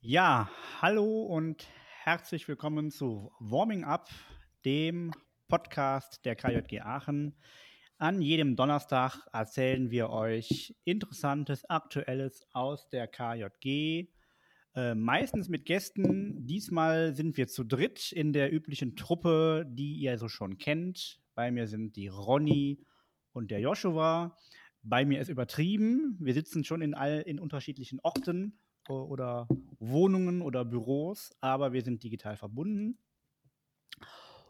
Ja, hallo und herzlich willkommen zu Warming Up, dem Podcast der KJG Aachen. An jedem Donnerstag erzählen wir euch Interessantes, Aktuelles aus der KJG. Äh, meistens mit Gästen. Diesmal sind wir zu dritt in der üblichen Truppe, die ihr so schon kennt. Bei mir sind die Ronny und der Joshua. Bei mir ist übertrieben. Wir sitzen schon in, all, in unterschiedlichen Orten oder Wohnungen oder Büros, aber wir sind digital verbunden.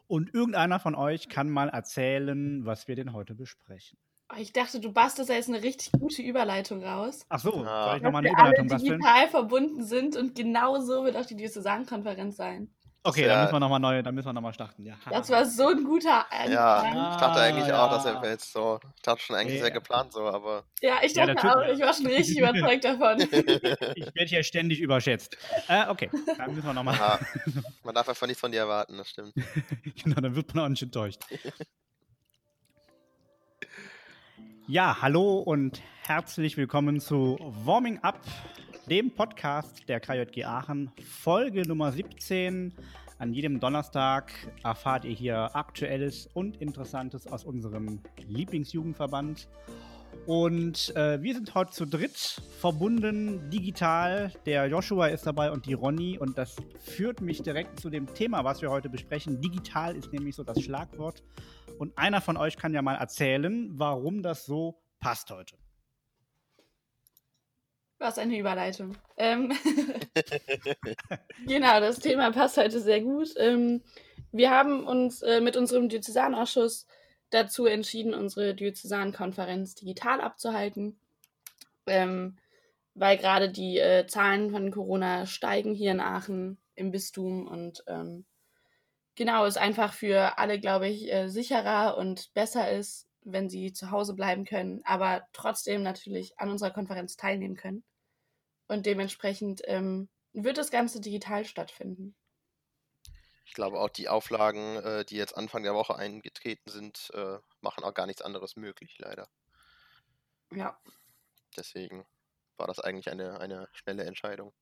Und irgendeiner von euch kann mal erzählen, was wir denn heute besprechen. Oh, ich dachte, du bastelst da jetzt eine richtig gute Überleitung raus. Ach so, Ah. soll ich Dass nochmal eine wir Überleitung alle basteln? digital verbunden sind und genau so wird auch die Diözesankonferenz sein. Okay, Ja. dann müssen wir nochmal neu, dann müssen wir nochmal starten. Ja. Das war so ein guter Anfang. Ja, ich dachte eigentlich Ah, auch, dass ja. er jetzt so, ich dachte schon eigentlich Ja. sehr geplant so, aber Ja, ich Ja, dachte Typ- auch, ich war schon richtig überzeugt davon. Ich werde hier ständig überschätzt. Äh, okay, dann müssen wir nochmal. Aha. man darf einfach nichts von dir erwarten, das stimmt. genau, dann wird man auch nicht enttäuscht. Ja, hallo und herzlich willkommen zu Warming Up, dem Podcast der KJG Aachen, Folge Nummer 17. An jedem Donnerstag erfahrt ihr hier Aktuelles und Interessantes aus unserem Lieblingsjugendverband. Und äh, wir sind heute zu dritt verbunden, digital. Der Joshua ist dabei und die Ronny. Und das führt mich direkt zu dem Thema, was wir heute besprechen. Digital ist nämlich so das Schlagwort. Und einer von euch kann ja mal erzählen, warum das so passt heute. Was eine Überleitung. Ähm, genau, das Thema passt heute sehr gut. Ähm, wir haben uns äh, mit unserem Diözesanausschuss dazu entschieden, unsere Diözesankonferenz digital abzuhalten, ähm, weil gerade die äh, Zahlen von Corona steigen hier in Aachen im Bistum und ähm, genau es einfach für alle, glaube ich, äh, sicherer und besser ist, wenn sie zu Hause bleiben können, aber trotzdem natürlich an unserer Konferenz teilnehmen können. Und dementsprechend ähm, wird das Ganze digital stattfinden. Ich glaube auch die Auflagen, äh, die jetzt Anfang der Woche eingetreten sind, äh, machen auch gar nichts anderes möglich, leider. Ja. Deswegen war das eigentlich eine, eine schnelle Entscheidung.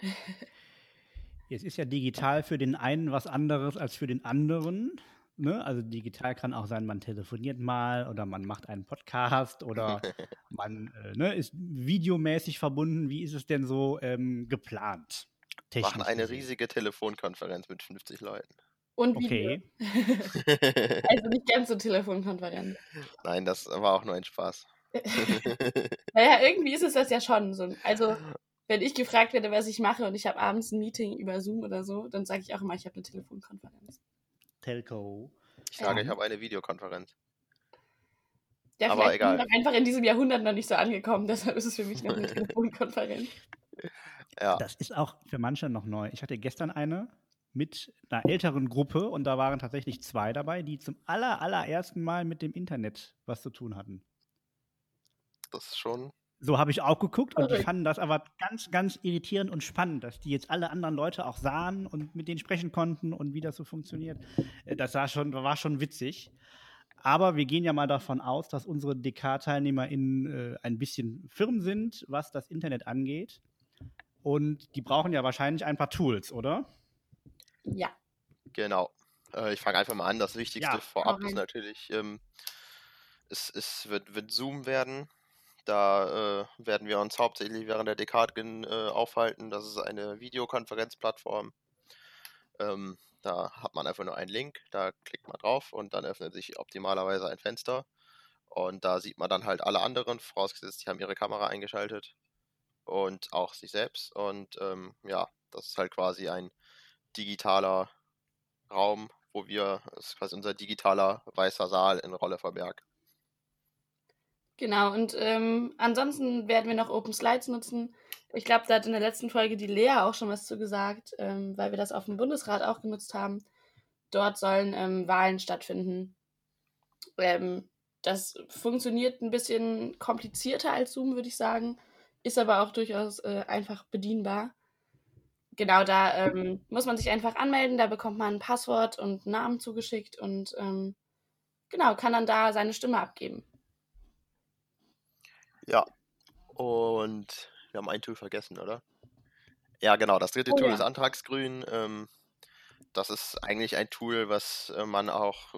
Es ist ja digital für den einen was anderes als für den anderen. Ne? Also digital kann auch sein, man telefoniert mal oder man macht einen Podcast oder man äh, ne, ist videomäßig verbunden. Wie ist es denn so ähm, geplant? Machen technisch eine gesehen? riesige Telefonkonferenz mit 50 Leuten. Und Video. Okay. Also nicht ganz so Telefonkonferenz. Nein, das war auch nur ein Spaß. Naja, irgendwie ist es das ja schon so. Also, wenn ich gefragt werde, was ich mache und ich habe abends ein Meeting über Zoom oder so, dann sage ich auch immer, ich habe eine Telefonkonferenz. Telco. Ich sage, Ja. ich habe eine Videokonferenz. Ja, Aber vielleicht bin egal. ich auch einfach in diesem Jahrhundert noch nicht so angekommen, deshalb ist es für mich noch eine Telefonkonferenz. Ja, Das ist auch für manche noch neu. Ich hatte gestern eine mit einer älteren Gruppe und da waren tatsächlich zwei dabei, die zum aller, allerersten Mal mit dem Internet was zu tun hatten. das ist schon. So habe ich auch geguckt und die fanden das aber ganz, ganz irritierend und spannend, dass die jetzt alle anderen Leute auch sahen und mit denen sprechen konnten und wie das so funktioniert. Äh, Das war schon, war schon witzig. Aber wir gehen ja mal davon aus, dass unsere DK-TeilnehmerInnen äh, ein bisschen firm sind, was das Internet angeht. Und die brauchen ja wahrscheinlich ein paar Tools, oder? Ja. Genau. Äh, ich fange einfach mal an. Das Wichtigste Ja, vorab ist natürlich, ähm, es, es wird, wird Zoom werden. Da äh, werden wir uns hauptsächlich während der Dekadgen äh, aufhalten. Das ist eine Videokonferenzplattform. Ähm, da hat man einfach nur einen Link, da klickt man drauf und dann öffnet sich optimalerweise ein Fenster. Und da sieht man dann halt alle anderen, vorausgesetzt, die haben ihre Kamera eingeschaltet und auch sich selbst. Und ähm, ja, das ist halt quasi ein digitaler Raum, wo wir, das ist quasi unser digitaler weißer Saal in Rolleverberg. Genau, und ähm, ansonsten werden wir noch Open Slides nutzen. Ich glaube, da hat in der letzten Folge die Lea auch schon was zu gesagt, ähm, weil wir das auf dem Bundesrat auch genutzt haben. Dort sollen ähm, Wahlen stattfinden. Ähm, das funktioniert ein bisschen komplizierter als Zoom, würde ich sagen, ist aber auch durchaus äh, einfach bedienbar. Genau, da ähm, muss man sich einfach anmelden, da bekommt man ein Passwort und Namen zugeschickt und ähm, genau, kann dann da seine Stimme abgeben. Ja. Und wir haben ein Tool vergessen, oder? Ja, genau. Das dritte Oh Tool ja. ist Antragsgrün. Ähm, das ist eigentlich ein Tool, was äh, man auch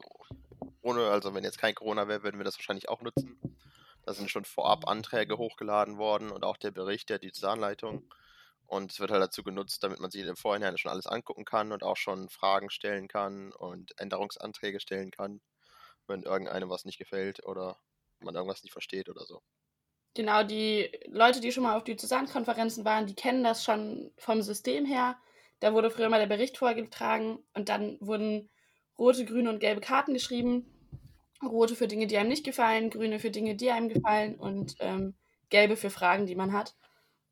ohne, also wenn jetzt kein Corona wäre, würden wir das wahrscheinlich auch nutzen. Da sind schon vorab Anträge hochgeladen worden und auch der Bericht der Digitalleitung. Und es wird halt dazu genutzt, damit man sich im Vorhinein schon alles angucken kann und auch schon Fragen stellen kann und Änderungsanträge stellen kann, wenn irgendeinem was nicht gefällt oder man irgendwas nicht versteht oder so. Genau, die Leute, die schon mal auf Diözesankonferenzen waren, die kennen das schon vom System her. Da wurde früher mal der Bericht vorgetragen und dann wurden rote, grüne und gelbe Karten geschrieben. Rote für Dinge, die einem nicht gefallen, grüne für Dinge, die einem gefallen und ähm, gelbe für Fragen, die man hat.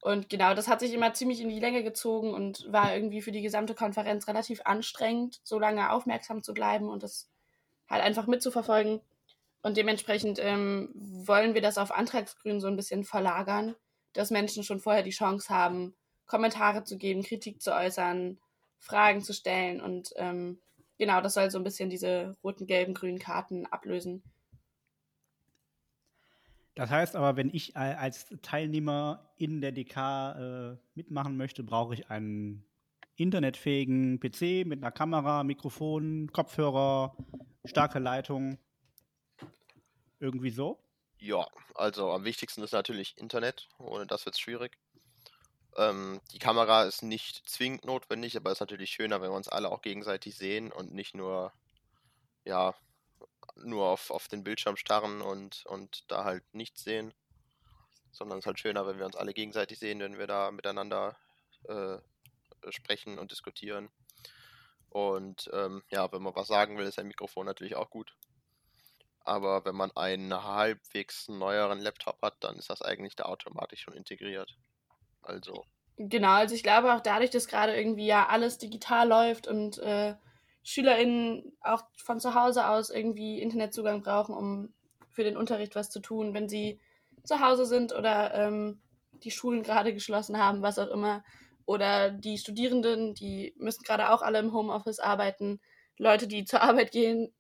Und genau, das hat sich immer ziemlich in die Länge gezogen und war irgendwie für die gesamte Konferenz relativ anstrengend, so lange aufmerksam zu bleiben und das halt einfach mitzuverfolgen. Und dementsprechend ähm, wollen wir das auf Antragsgrün so ein bisschen verlagern, dass Menschen schon vorher die Chance haben, Kommentare zu geben, Kritik zu äußern, Fragen zu stellen. Und ähm, genau, das soll so ein bisschen diese roten, gelben, grünen Karten ablösen. Das heißt aber, wenn ich als Teilnehmer in der DK äh, mitmachen möchte, brauche ich einen internetfähigen PC mit einer Kamera, Mikrofon, Kopfhörer, starke Leitung. Irgendwie so. Ja, also am wichtigsten ist natürlich Internet. Ohne das wird es schwierig. Ähm, die Kamera ist nicht zwingend notwendig, aber ist natürlich schöner, wenn wir uns alle auch gegenseitig sehen und nicht nur, ja, nur auf, auf den Bildschirm starren und, und da halt nichts sehen. Sondern es ist halt schöner, wenn wir uns alle gegenseitig sehen, wenn wir da miteinander äh, sprechen und diskutieren. Und ähm, ja, wenn man was sagen will, ist ein Mikrofon natürlich auch gut. Aber wenn man einen halbwegs neueren Laptop hat, dann ist das eigentlich da automatisch schon integriert. Also, Genau, also ich glaube auch dadurch, dass gerade irgendwie ja alles digital läuft und äh, SchülerInnen auch von zu Hause aus irgendwie Internetzugang brauchen, um für den Unterricht was zu tun, wenn sie zu Hause sind oder ähm, die Schulen gerade geschlossen haben, was auch immer. Oder die Studierenden, die müssen gerade auch alle im Homeoffice arbeiten. Leute, die zur Arbeit gehen,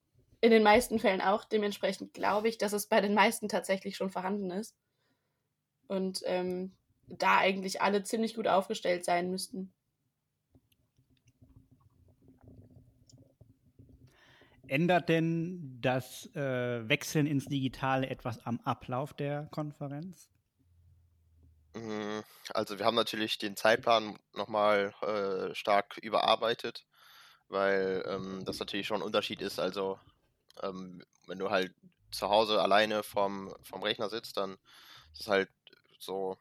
in den meisten Fällen auch. Dementsprechend glaube ich, dass es bei den meisten tatsächlich schon vorhanden ist. Und ähm, da eigentlich alle ziemlich gut aufgestellt sein müssten. Ändert denn das äh, Wechseln ins Digitale etwas am Ablauf der Konferenz? mm, also wir haben natürlich den Zeitplan nochmal äh, stark überarbeitet, weil ähm, das natürlich schon ein Unterschied ist. Also, ähm, wenn du halt zu Hause alleine vorm, vorm Rechner sitzt, dann ist es halt so,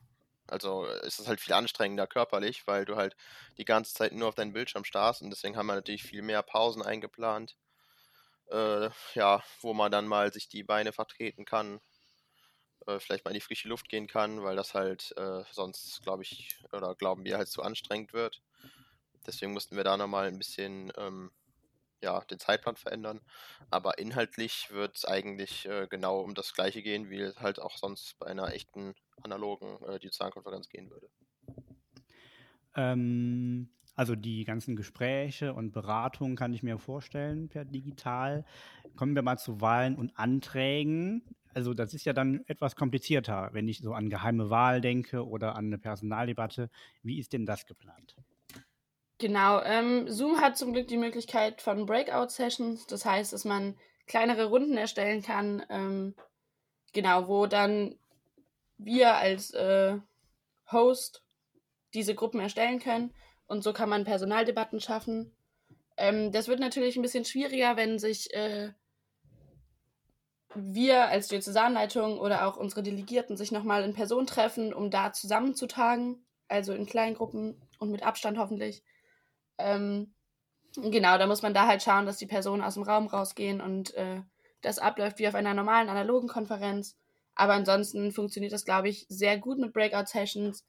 also ist es halt viel anstrengender körperlich, weil du halt die ganze Zeit nur auf deinen Bildschirm starrst und deswegen haben wir natürlich viel mehr Pausen eingeplant. Äh, ja, wo man dann mal sich die Beine vertreten kann, äh, vielleicht mal in die frische Luft gehen kann, weil das halt äh, sonst, glaube ich, oder glauben wir halt zu anstrengend wird. Deswegen mussten wir da nochmal ein bisschen ähm, ja, den Zeitplan verändern. Aber inhaltlich wird es eigentlich äh, genau um das gleiche gehen, wie es halt auch sonst bei einer echten analogen äh, Digitalkonferenz gehen würde. Ähm, also die ganzen Gespräche und Beratungen kann ich mir vorstellen per digital. Kommen wir mal zu Wahlen und Anträgen. Also das ist ja dann etwas komplizierter, wenn ich so an geheime Wahl denke oder an eine Personaldebatte. Wie ist denn das geplant? Genau, ähm, Zoom hat zum Glück die Möglichkeit von Breakout-Sessions. Das heißt, dass man kleinere Runden erstellen kann. Ähm, genau, wo dann wir als äh, Host diese Gruppen erstellen können. Und so kann man Personaldebatten schaffen. Ähm, das wird natürlich ein bisschen schwieriger, wenn sich äh, wir als Diözesanleitung oder auch unsere Delegierten sich nochmal in Person treffen, um da zusammenzutagen. Also in kleinen Gruppen und mit Abstand hoffentlich. Ähm, genau, da muss man da halt schauen, dass die Personen aus dem Raum rausgehen und äh, das abläuft wie auf einer normalen analogen Konferenz. Aber ansonsten funktioniert das, glaube ich, sehr gut mit Breakout-Sessions.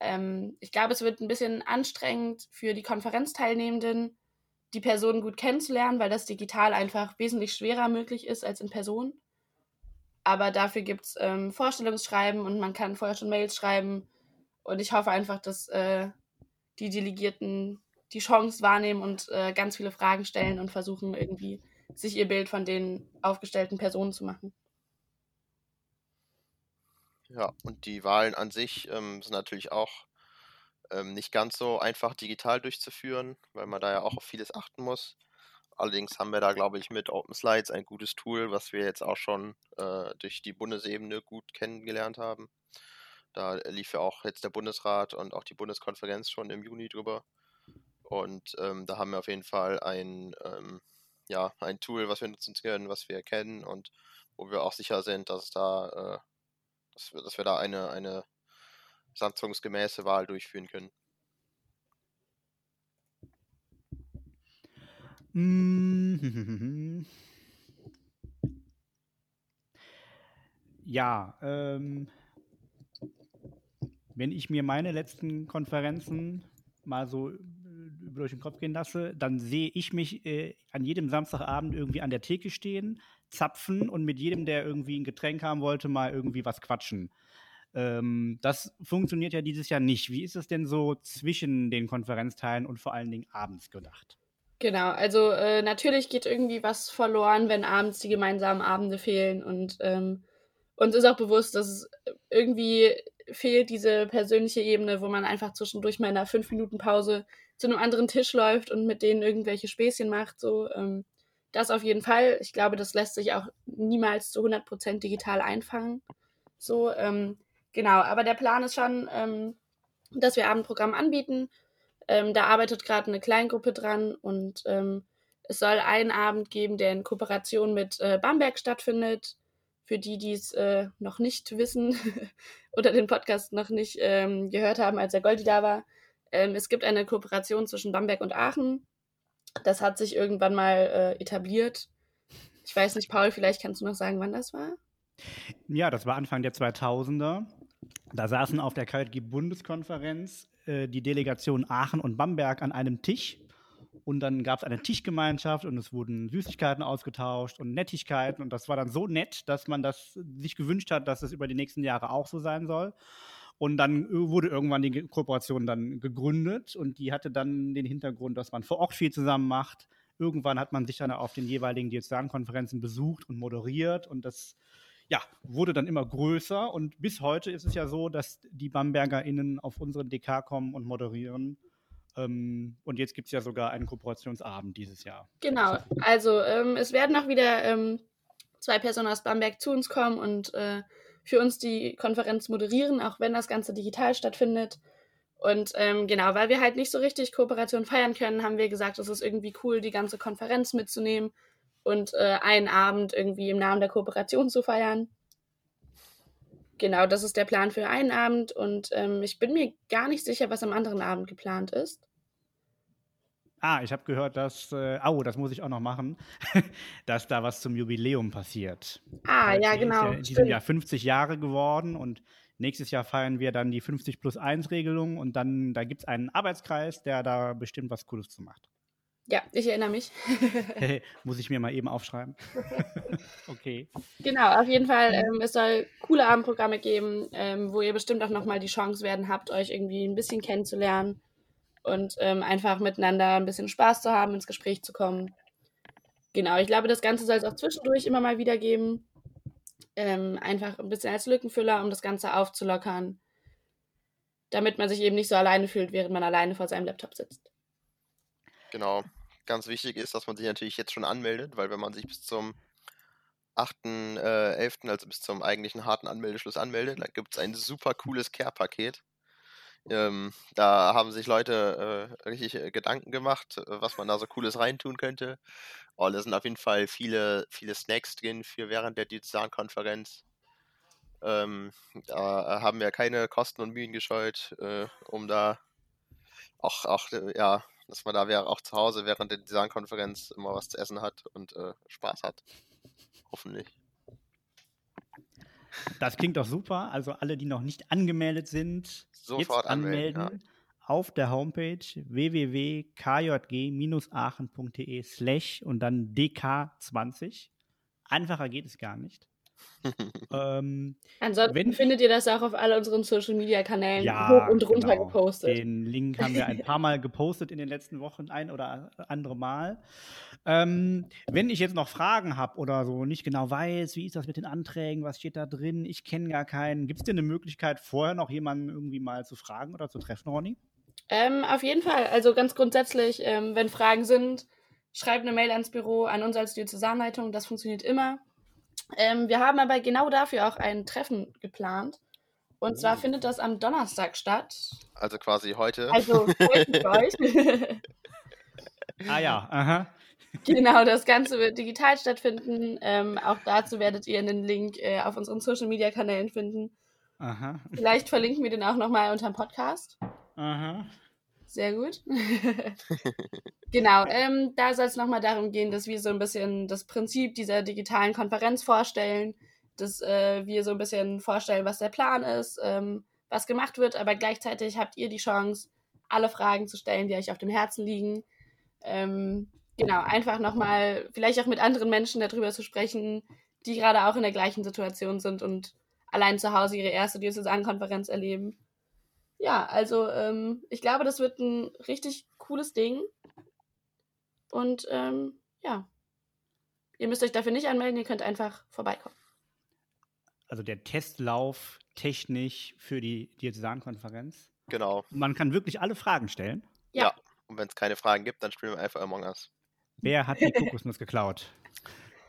Ähm, ich glaube, es wird ein bisschen anstrengend für die Konferenzteilnehmenden, die Personen gut kennenzulernen, weil das digital einfach wesentlich schwerer möglich ist als in Person. Aber dafür gibt es ähm, Vorstellungsschreiben und man kann vorher schon Mails schreiben. Und ich hoffe einfach, dass äh, die Delegierten die Chance wahrnehmen und äh, ganz viele Fragen stellen und versuchen irgendwie sich ihr Bild von den aufgestellten Personen zu machen. Ja, und die Wahlen an sich ähm, sind natürlich auch ähm, nicht ganz so einfach digital durchzuführen, weil man da ja auch auf vieles achten muss. Allerdings haben wir da, glaube ich, mit Open Slides ein gutes Tool, was wir jetzt auch schon äh, durch die Bundesebene gut kennengelernt haben. Da lief ja auch jetzt der Bundesrat und auch die Bundeskonferenz schon im Juni drüber. Und ähm, da haben wir auf jeden Fall ein, ähm, ja, ein Tool, was wir nutzen können, was wir kennen und wo wir auch sicher sind, dass da, äh, dass, wir, dass wir da eine, eine satzungsgemäße Wahl durchführen können. Ja, ähm, wenn ich mir meine letzten Konferenzen mal so durch den Kopf gehen lasse, dann sehe ich mich äh, an jedem Samstagabend irgendwie an der Theke stehen, zapfen und mit jedem, der irgendwie ein Getränk haben wollte, mal irgendwie was quatschen. Ähm, das funktioniert ja dieses Jahr nicht. Wie ist es denn so zwischen den Konferenzteilen und vor allen Dingen abends gedacht? Genau, also äh, natürlich geht irgendwie was verloren, wenn abends die gemeinsamen Abende fehlen und ähm, uns ist auch bewusst, dass irgendwie fehlt diese persönliche Ebene, wo man einfach zwischendurch mal in einer fünf Minuten Pause zu einem anderen Tisch läuft und mit denen irgendwelche Späßchen macht. So, ähm, das auf jeden Fall. Ich glaube, das lässt sich auch niemals zu 100% digital einfangen. So, ähm, genau. Aber der Plan ist schon, ähm, dass wir Abendprogramm anbieten. Ähm, da arbeitet gerade eine Kleingruppe dran und ähm, es soll einen Abend geben, der in Kooperation mit äh, Bamberg stattfindet für die, die es äh, noch nicht wissen oder den Podcast noch nicht ähm, gehört haben, als der Goldi da war. Ähm, es gibt eine Kooperation zwischen Bamberg und Aachen. Das hat sich irgendwann mal äh, etabliert. Ich weiß nicht, Paul, vielleicht kannst du noch sagen, wann das war? Ja, das war Anfang der 2000er. Da saßen auf der KLG-Bundeskonferenz äh, die Delegation Aachen und Bamberg an einem Tisch und dann gab es eine Tischgemeinschaft und es wurden Süßigkeiten ausgetauscht und Nettigkeiten. Und das war dann so nett, dass man das sich gewünscht hat, dass es über die nächsten Jahre auch so sein soll. Und dann wurde irgendwann die Kooperation dann gegründet und die hatte dann den Hintergrund, dass man vor Ort viel zusammen macht. Irgendwann hat man sich dann auf den jeweiligen Diözesankonferenzen besucht und moderiert und das ja, wurde dann immer größer und bis heute ist es ja so, dass die BambergerInnen auf unseren DK kommen und moderieren ähm, und jetzt gibt es ja sogar einen Kooperationsabend dieses Jahr. Genau, also ähm, es werden auch wieder ähm, zwei Personen aus Bamberg zu uns kommen und äh, für uns die Konferenz moderieren, auch wenn das Ganze digital stattfindet. Und ähm, genau, weil wir halt nicht so richtig Kooperation feiern können, haben wir gesagt, es ist irgendwie cool, die ganze Konferenz mitzunehmen und äh, einen Abend irgendwie im Namen der Kooperation zu feiern. Genau, das ist der Plan für einen Abend und ähm, ich bin mir gar nicht sicher, was am anderen Abend geplant ist. Ah, ich habe gehört, dass, äh, oh, das muss ich auch noch machen, dass da was zum Jubiläum passiert. Ah, ja, genau. Ist ja in diesem Jahr 50 Jahre geworden und nächstes Jahr feiern wir dann die 50 plus 1 Regelung und dann, da gibt es einen Arbeitskreis, der da bestimmt was Cooles zu macht. Ja, ich erinnere mich. Muss ich mir mal eben aufschreiben. okay. Genau, auf jeden Fall. Ähm, es soll coole Abendprogramme geben, ähm, wo ihr bestimmt auch nochmal die Chance werden habt, euch irgendwie ein bisschen kennenzulernen und ähm, einfach miteinander ein bisschen Spaß zu haben, ins Gespräch zu kommen. Genau, ich glaube, das Ganze soll es auch zwischendurch immer mal wieder geben. Ähm, einfach ein bisschen als Lückenfüller, um das Ganze aufzulockern, damit man sich eben nicht so alleine fühlt, während man alleine vor seinem Laptop sitzt. Genau. Ganz wichtig ist, dass man sich natürlich jetzt schon anmeldet, weil wenn man sich bis zum 8.11., äh, also bis zum eigentlichen harten Anmeldeschluss anmeldet, dann gibt es ein super cooles Care-Paket. Ähm, da haben sich Leute äh, richtig äh, Gedanken gemacht, äh, was man da so Cooles reintun könnte. Oh, da sind auf jeden Fall viele, viele Snacks drin für während der Diözesankonferenz. Ähm, da haben wir keine Kosten und Mühen gescheut, äh, um da auch, auch ja, dass man da auch zu Hause während der Designkonferenz immer was zu essen hat und äh, Spaß hat. Hoffentlich. Das klingt doch super. Also alle, die noch nicht angemeldet sind, sofort anmelden. anmelden ja. Auf der Homepage www.kjg-aachen.de slash und dann dk20. Einfacher geht es gar nicht. ähm, Ansonsten wenn- findet ihr das auch auf all unseren Social Media Kanälen ja, hoch und runter genau. gepostet. Den Link haben wir ein paar Mal gepostet in den letzten Wochen, ein oder andere Mal. Ähm, wenn ich jetzt noch Fragen habe oder so nicht genau weiß, wie ist das mit den Anträgen, was steht da drin, ich kenne gar keinen, gibt es denn eine Möglichkeit, vorher noch jemanden irgendwie mal zu fragen oder zu treffen, Ronny? Ähm, auf jeden Fall. Also ganz grundsätzlich, ähm, wenn Fragen sind, schreibt eine Mail ans Büro, an uns als Diözesanleitung. Das funktioniert immer. Ähm, wir haben aber genau dafür auch ein Treffen geplant. Und zwar Oh. findet das am Donnerstag statt. Also quasi heute. Also mich für euch. Ah ja, aha. genau, das Ganze wird digital stattfinden. Ähm, auch dazu werdet ihr einen Link äh, auf unseren Social Media Kanälen finden. Aha. Vielleicht verlinken wir den auch nochmal unter dem Podcast. Aha. Sehr gut. genau, ähm, da soll es nochmal darum gehen, dass wir so ein bisschen das Prinzip dieser digitalen Konferenz vorstellen, dass äh, wir so ein bisschen vorstellen, was der Plan ist, ähm, was gemacht wird, aber gleichzeitig habt ihr die Chance, alle Fragen zu stellen, die euch auf dem Herzen liegen. Ähm, genau, einfach nochmal, vielleicht auch mit anderen Menschen darüber zu sprechen, die gerade auch in der gleichen Situation sind und allein zu Hause ihre erste Diözesankonferenz erleben ja, also ähm, ich glaube, das wird ein richtig cooles Ding. Und ähm, ja, ihr müsst euch dafür nicht anmelden, ihr könnt einfach vorbeikommen. Also der Testlauf technisch für die Diözesankonferenz. Genau. Man kann wirklich alle Fragen stellen. Ja. Und wenn es keine Fragen gibt, dann spielen wir einfach Among Us. Wer hat die Kokosnuss geklaut?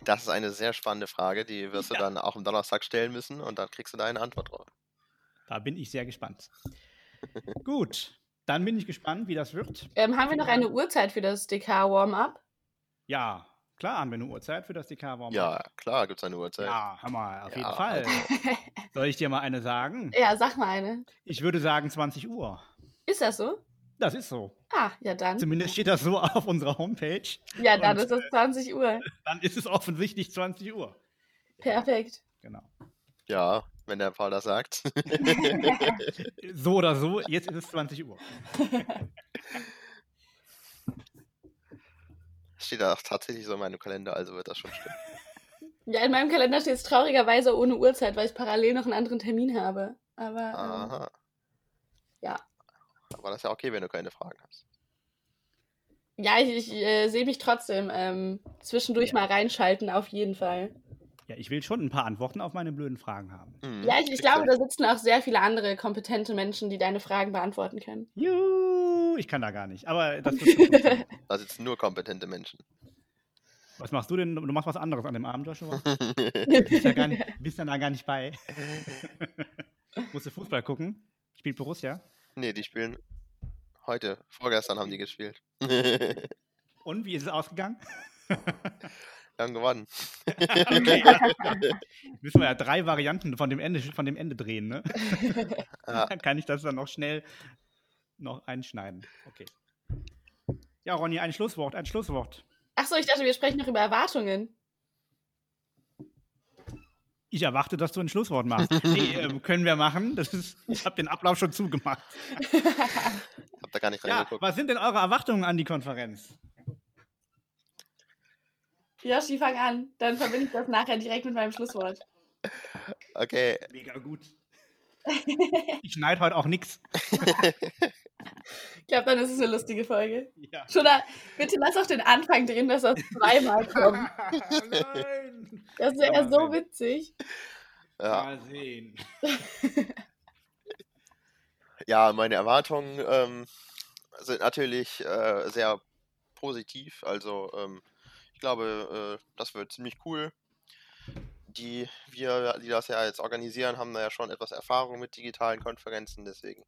Das ist eine sehr spannende Frage, die wirst du Ja. dann auch am Donnerstag stellen müssen und dann kriegst du da eine Antwort drauf. Da bin ich sehr gespannt. Gut, dann bin ich gespannt, wie das wird. Ähm, haben wir noch eine Uhrzeit für das DK-Warm-up? Ja, klar haben wir eine Uhrzeit für das DK Warm. Ja, klar, gibt es eine Uhrzeit. Ja, Hammer, auf Ja, jeden Fall. also- Soll ich dir mal eine sagen? Ja, sag mal eine. Ich würde sagen 20 Uhr. Ist das so? Das ist so. Ah, ja dann. Zumindest steht das so auf unserer Homepage. Ja, dann Und, ist es 20 Uhr. Dann ist es offensichtlich 20 Uhr. Perfekt. Genau. Ja, wenn der Paul das sagt. So oder so, jetzt ist es 20 Uhr. Steht da auch tatsächlich so in meinem Kalender, also wird das schon stimmen. Ja, in meinem Kalender steht es traurigerweise ohne Uhrzeit, weil ich parallel noch einen anderen Termin habe. Aber ähm, Aha. ja. Aber das ist ja okay, wenn du keine Fragen hast. ja, ich, ich äh, sehe mich trotzdem ähm, zwischendurch Ja. mal reinschalten, auf jeden Fall. Ja, ich will schon ein paar Antworten auf meine blöden Fragen haben. Mhm, Ja, ich, ich glaube, du. da sitzen auch sehr viele andere kompetente Menschen, die deine Fragen beantworten können. Juhu, ich kann da gar nicht. Aber das wird schon. Da sitzen nur kompetente Menschen. Was machst du denn? Du machst was anderes an dem Abend, Joshua? Bist, ja gar nicht, bist dann da gar nicht bei. Musst du Fußball gucken? Spielt Borussia? nee, die spielen heute. Vorgestern haben die gespielt. Und wie ist es ausgegangen? Wir haben gewonnen. okay. Müssen wir ja drei Varianten von dem Ende, von dem Ende drehen, ne? Ja, Dann kann ich das dann noch schnell noch einschneiden. Okay. Ja, Ronny, ein Schlusswort, ein Schlusswort. Achso, ich dachte, wir sprechen noch über Erwartungen. Ich erwarte, dass du ein Schlusswort machst. Nee, ähm, können wir machen. Das ist, ich habe den Ablauf schon zugemacht. hab da gar nicht Ja, reingeguckt. was sind denn eure Erwartungen an die Konferenz? Yoshi, fang an. Dann verbinde ich das nachher direkt mit meinem Schlusswort. Okay, Mega gut. Ich schneide heute auch nichts. Ich glaube, dann ist es eine lustige Folge. Ja. Schona, bitte lass auch den Anfang drin, dass das zweimal kommt. Nein. Das wäre Ja, so witzig. ja. Mal sehen. Ja, meine Erwartungen ähm, sind natürlich äh, sehr positiv. Also ähm, glaube, äh, das wird ziemlich cool. Die wir, die das ja jetzt organisieren, haben da ja schon etwas Erfahrung mit digitalen Konferenzen. Deswegen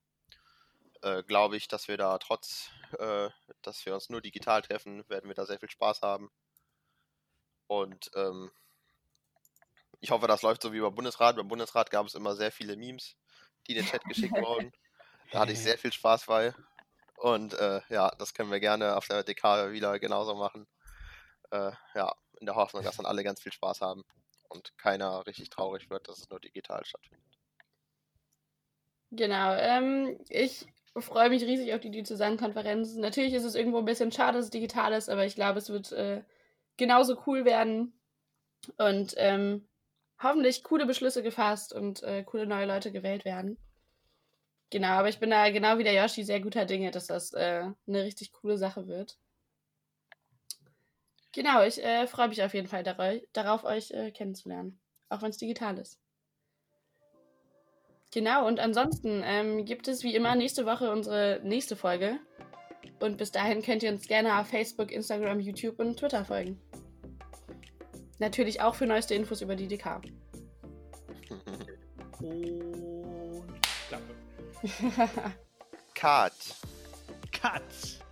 äh, glaube ich, dass wir da trotz, äh, dass wir uns nur digital treffen, werden wir da sehr viel Spaß haben. Und ähm, ich hoffe, das läuft so wie beim Bundesrat. Beim Bundesrat gab es immer sehr viele Memes, die in den Chat geschickt wurden. Da hatte ich sehr viel Spaß bei. Und äh, ja, das können wir gerne auf der DK wieder genauso machen. Äh, ja, in der Hoffnung, dass dann alle ganz viel Spaß haben und keiner richtig traurig wird, dass es nur digital stattfindet. Genau. Ähm, ich freue mich riesig auf die Diözesan-Konferenz. Natürlich ist es irgendwo ein bisschen schade, dass es digital ist, aber ich glaube, es wird äh, genauso cool werden. Und ähm, hoffentlich coole Beschlüsse gefasst und äh, coole neue Leute gewählt werden. Genau, aber ich bin da genau wie der Yoshi sehr guter Dinge, dass das äh, eine richtig coole Sache wird. Genau, ich äh, freue mich auf jeden Fall darauf, darauf euch äh, kennenzulernen. Auch wenn es digital ist. Genau, und ansonsten ähm, gibt es wie immer nächste Woche unsere nächste Folge. Und bis dahin könnt ihr uns gerne auf Facebook, Instagram, YouTube und Twitter folgen. Natürlich auch für neueste Infos über die DK. Und Klappe. Cut. Cut.